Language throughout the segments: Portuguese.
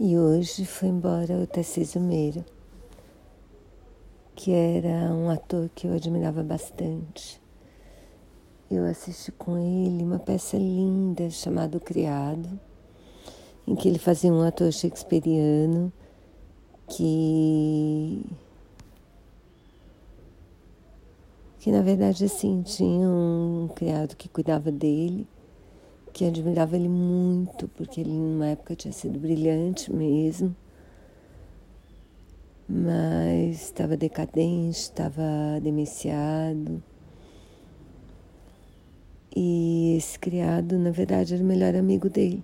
E hoje foi embora o Tarcísio Meira, que era um ator que eu admirava bastante. Eu assisti com ele uma peça linda chamada O Criado, em que ele fazia um ator shakespeariano que que na verdade assim tinha um criado que cuidava dele que admirava ele muito, porque ele numa época tinha sido brilhante mesmo, mas estava decadente, estava demenciado. E esse criado, na verdade, era o melhor amigo dele.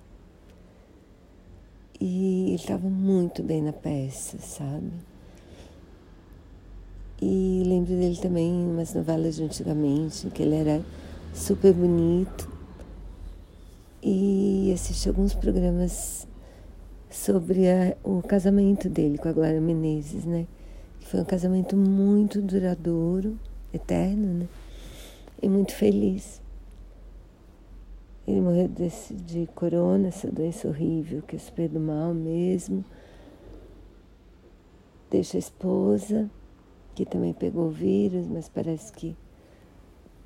E ele estava muito bem na peça, sabe? E lembro dele também em umas novelas de antigamente, que ele era super bonito e assisti alguns programas sobre a, o casamento dele com a Glória Menezes, né? Foi um casamento muito duradouro, eterno, né? E muito feliz. Ele morreu desse, de corona, essa doença horrível, que é super do mal mesmo. Deixa a esposa, que também pegou o vírus, mas parece que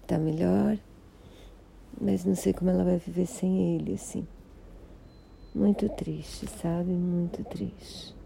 está melhor mas não sei como ela vai viver sem ele, assim. Muito triste, sabe? Muito triste.